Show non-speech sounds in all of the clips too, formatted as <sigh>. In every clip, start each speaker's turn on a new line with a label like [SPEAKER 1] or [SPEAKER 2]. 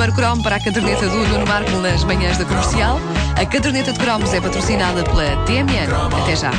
[SPEAKER 1] primeiro cromo para a caderneta do Nuno Marco nas manhãs da comercial. A caderneta de cromos é patrocinada pela TMN. Até já.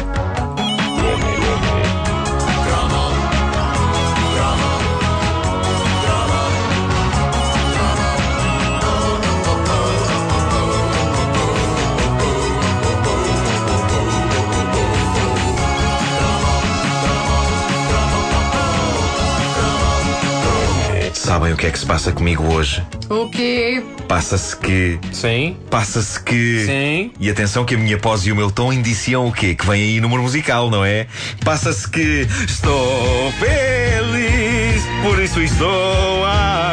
[SPEAKER 2] Sabem o que é que se passa comigo hoje?
[SPEAKER 1] O quê?
[SPEAKER 2] Passa-se que.
[SPEAKER 3] Sim.
[SPEAKER 2] Passa-se que.
[SPEAKER 3] Sim.
[SPEAKER 2] E atenção que a minha pose e o meu tom indiciam o quê? Que vem aí número musical, não é? Passa-se que. Estou feliz, por isso estou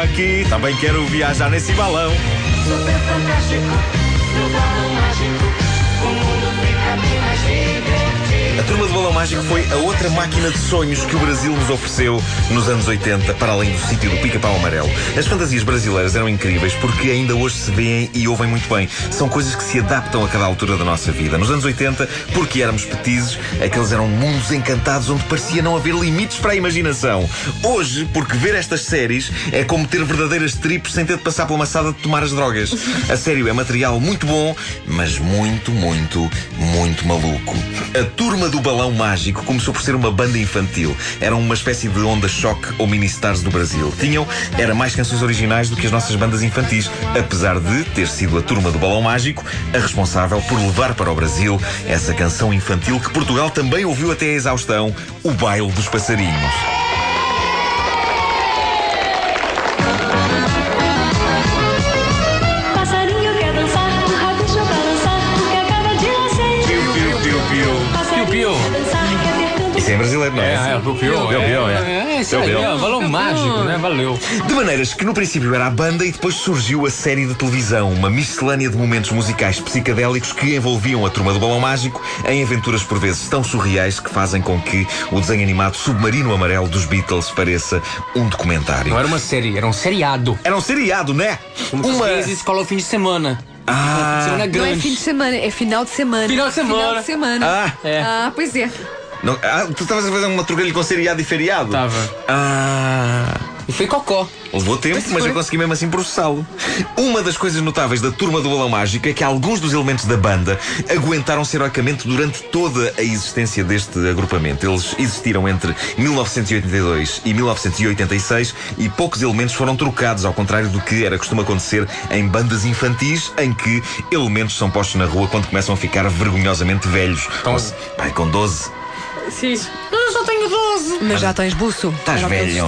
[SPEAKER 2] aqui. Também quero viajar nesse balão.
[SPEAKER 4] Super fantástico, no balão mágico, o mundo fica bem mais divertido.
[SPEAKER 2] A Turma do Balão Mágico foi a outra máquina de sonhos que o Brasil nos ofereceu nos anos 80, para além do sítio do pica-pau amarelo. As fantasias brasileiras eram incríveis porque ainda hoje se veem e ouvem muito bem. São coisas que se adaptam a cada altura da nossa vida. Nos anos 80, porque éramos petizes, aqueles eram mundos encantados onde parecia não haver limites para a imaginação. Hoje, porque ver estas séries é como ter verdadeiras trips sem ter de passar pela maçada de tomar as drogas. A sério, é material muito bom, mas muito, muito, muito maluco. A Turma do Balão Mágico começou por ser uma banda infantil. Eram uma espécie de onda-choque ou mini-stars do Brasil. Tinham, era mais canções originais do que as nossas bandas infantis, apesar de ter sido a Turma do Balão Mágico a responsável por levar para o Brasil essa canção infantil que Portugal também ouviu até a exaustão, o Baile dos Passarinhos. Brasileiro, não é?
[SPEAKER 3] É, é, o Piu.
[SPEAKER 2] Piu, piu, é.
[SPEAKER 3] É, isso aí,
[SPEAKER 2] Piu, piu.
[SPEAKER 3] é, balão mágico, né? Valeu.
[SPEAKER 2] De maneiras que no princípio era a banda e depois surgiu a série de televisão, uma miscelânea de momentos musicais psicadélicos que envolviam a turma do balão mágico em aventuras por vezes tão surreais que fazem com que o desenho animado Submarino Amarelo dos Beatles pareça um documentário.
[SPEAKER 3] Não era uma série, era um seriado.
[SPEAKER 2] Era um seriado, né?
[SPEAKER 3] Como uma... Vezes escola ao fim de semana.
[SPEAKER 2] Ah.
[SPEAKER 1] Não é fim de semana, é final de semana.
[SPEAKER 3] Final de semana.
[SPEAKER 1] Final de semana.
[SPEAKER 2] Ah.
[SPEAKER 3] É.
[SPEAKER 1] Ah, pois é.
[SPEAKER 2] Não, ah, tu estavas a fazer uma trocadilho com seriado e feriado?
[SPEAKER 3] Tava.
[SPEAKER 2] Ah.
[SPEAKER 3] E foi cocó.
[SPEAKER 2] Levou tempo, mas eu consegui mesmo assim processá-lo. Uma das coisas notáveis da Turma do Balão Mágico é que alguns dos elementos da banda aguentaram-se heroicamente durante toda a existência deste agrupamento. Eles existiram entre 1982 e 1986 e poucos elementos foram trocados, ao contrário do que era costume acontecer em bandas infantis, em que elementos são postos na rua quando começam a ficar vergonhosamente velhos.
[SPEAKER 3] Então-
[SPEAKER 2] se- pai, com 12.
[SPEAKER 1] Sim.
[SPEAKER 3] Eu só tenho 12.
[SPEAKER 1] Mas já tens buço.
[SPEAKER 2] Estás velho.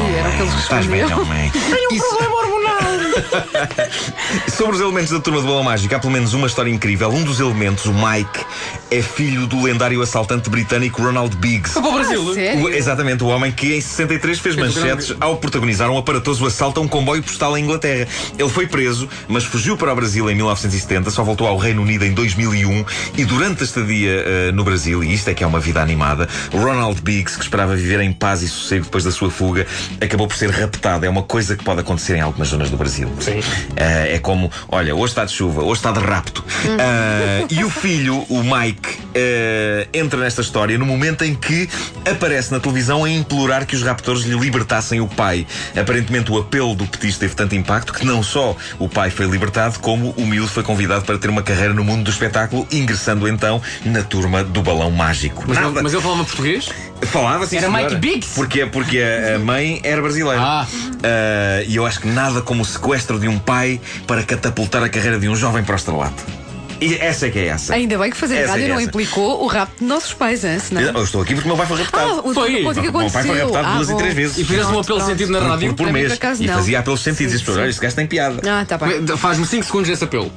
[SPEAKER 2] Estás velho, homem. <laughs>
[SPEAKER 3] Tenho um problema hormonal. <laughs>
[SPEAKER 2] Sobre os elementos da turma do Balão Mágico, há pelo menos uma história incrível. Um dos elementos, o Mike, é filho do lendário assaltante britânico Ronald Biggs.
[SPEAKER 3] Foi para o Brasil.
[SPEAKER 1] Ah?
[SPEAKER 2] O- exatamente, o homem que em 63 fez manchetes ao protagonizar um aparatoso assalto a um comboio postal em Inglaterra. Ele foi preso, mas fugiu para o Brasil em 1970, só voltou ao Reino Unido em 2001 e durante a estadia eh, no Brasil, e isto é que é uma vida animada, Ronald Biggs, que esperava viver em paz e sossego depois da sua fuga, acabou por ser raptado. É uma coisa que pode acontecer em algumas zonas do Brasil.
[SPEAKER 3] Sim.
[SPEAKER 2] Eh, é como, olha, hoje está de chuva, hoje está de rapto. Ah, e o filho, o Mike, eh, entra nesta história no momento em que aparece na televisão a implorar que os raptores lhe libertassem o pai. Aparentemente, o apelo do petista teve tanto impacto que não só o pai foi libertado, como o miúdo foi convidado para ter uma carreira no mundo do espetáculo, ingressando então na turma do balão mágico.
[SPEAKER 3] Mas,
[SPEAKER 2] Nada-
[SPEAKER 3] mas ele falava português?
[SPEAKER 2] Falava sim,
[SPEAKER 3] Era
[SPEAKER 2] senhora.
[SPEAKER 3] Biggs?
[SPEAKER 2] Porque, porque a, a mãe era brasileira.
[SPEAKER 3] Ah.
[SPEAKER 2] Ah, e eu acho que nada como o sequestro de um pai para catapultar a carreira de um jovem para o estrelato. E essa é que é essa.
[SPEAKER 1] Ainda bem que fazer
[SPEAKER 2] Essa é
[SPEAKER 1] rádio
[SPEAKER 2] é
[SPEAKER 1] não
[SPEAKER 2] essa.
[SPEAKER 1] implicou o rapto de nossos pais, hein? Senão...
[SPEAKER 2] Eu estou aqui porque o meu pai foi raptado.
[SPEAKER 1] Ah, o
[SPEAKER 3] Foi.
[SPEAKER 2] o meu pai foi raptado duas
[SPEAKER 1] Ah,
[SPEAKER 2] e três
[SPEAKER 1] bom.
[SPEAKER 2] vezes.
[SPEAKER 3] E fizeste um apelo sentido na
[SPEAKER 2] Por,
[SPEAKER 3] rádio?
[SPEAKER 2] por, por mês.
[SPEAKER 1] acaso,
[SPEAKER 2] e fazia apelos sentidos.
[SPEAKER 1] Sim,
[SPEAKER 2] As pessoas,
[SPEAKER 1] sim.
[SPEAKER 2] olha, este gajo tem piada.
[SPEAKER 1] Ah, tá bem.
[SPEAKER 3] Faz-me 5 segundos esse apelo.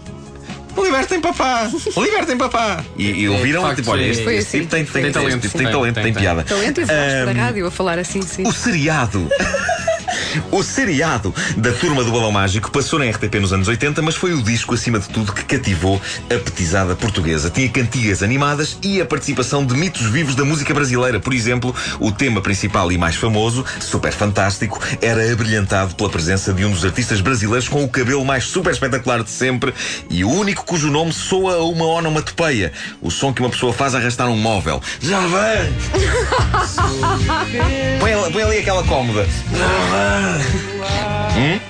[SPEAKER 2] Libertem papá! Libertem papá! E, e ouviram,
[SPEAKER 3] facto,
[SPEAKER 2] tipo, olha, este,
[SPEAKER 1] assim.
[SPEAKER 2] tipo tem, tem,
[SPEAKER 3] Tem talento,
[SPEAKER 2] este tipo tem talento,
[SPEAKER 3] tem,
[SPEAKER 2] tem
[SPEAKER 3] tem.
[SPEAKER 2] piada.
[SPEAKER 1] Talento e voz para a rádio a falar assim, sim.
[SPEAKER 2] O seriado. <laughs> o seriado da Turma do Balão Mágico passou na RTP nos anos 80, mas foi o disco, acima de tudo, que cativou a petizada portuguesa. Tinha cantigas animadas e a participação de mitos vivos da música brasileira. Por exemplo, o tema principal e mais famoso, super fantástico, era abrilhantado pela presença de um dos artistas brasileiros com o cabelo mais super espetacular de sempre e o único cujo nome soa a uma onomatopeia. O som que uma pessoa faz a arrastar um móvel. Já vem! <laughs> põe, ali- põe ali aquela cómoda. Já vem! Hum?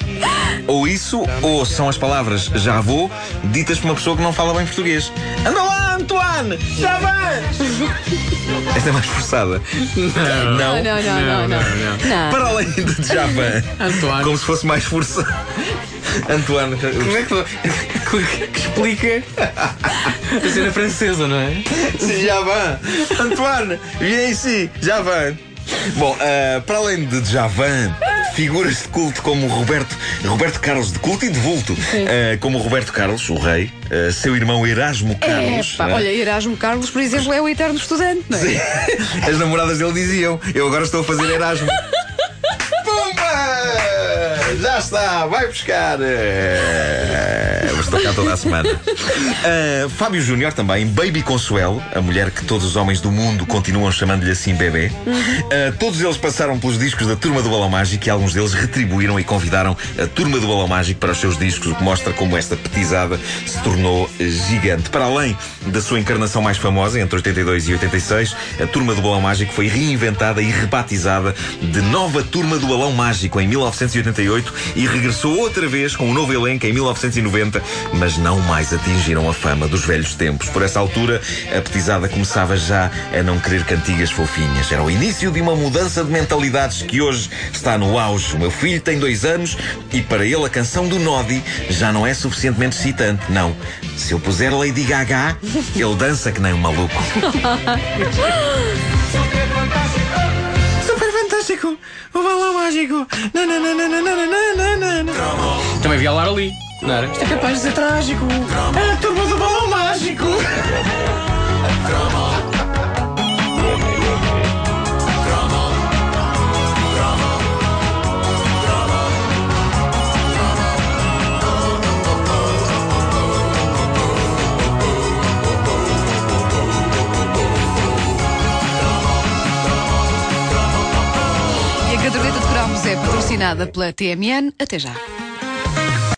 [SPEAKER 2] Ou isso, ou são as palavras já vou, ditas por uma pessoa que não fala bem português. Anda lá, Antoine! Já vais! Esta é mais forçada.
[SPEAKER 3] Não.
[SPEAKER 1] Não, não, não, não. não, não.
[SPEAKER 2] Para além de Javan.
[SPEAKER 3] Antoine.
[SPEAKER 2] Como se fosse mais forçado. Antoine.
[SPEAKER 3] Como é que, que explica a cena francesa, não é?
[SPEAKER 2] Javan. Antoine, viens ici. Javan. Bom, ah, para além de Javan, figuras de culto como Roberto, Roberto Carlos, de culto e de vulto, ah, como Roberto Carlos, o rei, ah, seu irmão Erasmo Carlos.
[SPEAKER 1] Epá,
[SPEAKER 2] ah,
[SPEAKER 1] olha, Erasmo Carlos, por exemplo, é o eterno estudante, não é? <laughs>
[SPEAKER 2] As namoradas dele diziam: Eu agora estou a fazer Erasmo. <laughs> Pumba! Já está, vai buscar. Eh, estou cá toda a semana. <laughs> Ah, Fábio Júnior também, Baby Consuelo, a mulher que todos os homens do mundo continuam chamando-lhe assim bebê. Ah, todos eles passaram pelos discos da Turma do Balão Mágico e alguns deles retribuíram e convidaram a Turma do Balão Mágico para os seus discos, o que mostra como esta petizada se tornou gigante. Para além da sua encarnação mais famosa, entre 82 e 86, a Turma do Balão Mágico foi reinventada e rebatizada de Nova Turma do Balão Mágico em 1988 e regressou outra vez com um novo elenco em 1990, mas não mais atingiram a fama dos velhos tempos. Por essa altura, a petizada começava já a não querer cantigas fofinhas. Era o início de uma mudança de mentalidades que hoje está no auge. O meu filho tem dois anos e para ele a canção do Nodi já não é suficientemente excitante. Não. Se eu puser Lady Gaga, ele dança que nem um maluco.
[SPEAKER 4] Super <laughs> fantástico.
[SPEAKER 2] Super fantástico! O balão mágico!
[SPEAKER 3] Também vi a Lara ali. Não era? Isto é capaz de ser trágico. É a turma do balão mágico.
[SPEAKER 1] E a caderneta de cromos é patrocinada pela TMN. Até já.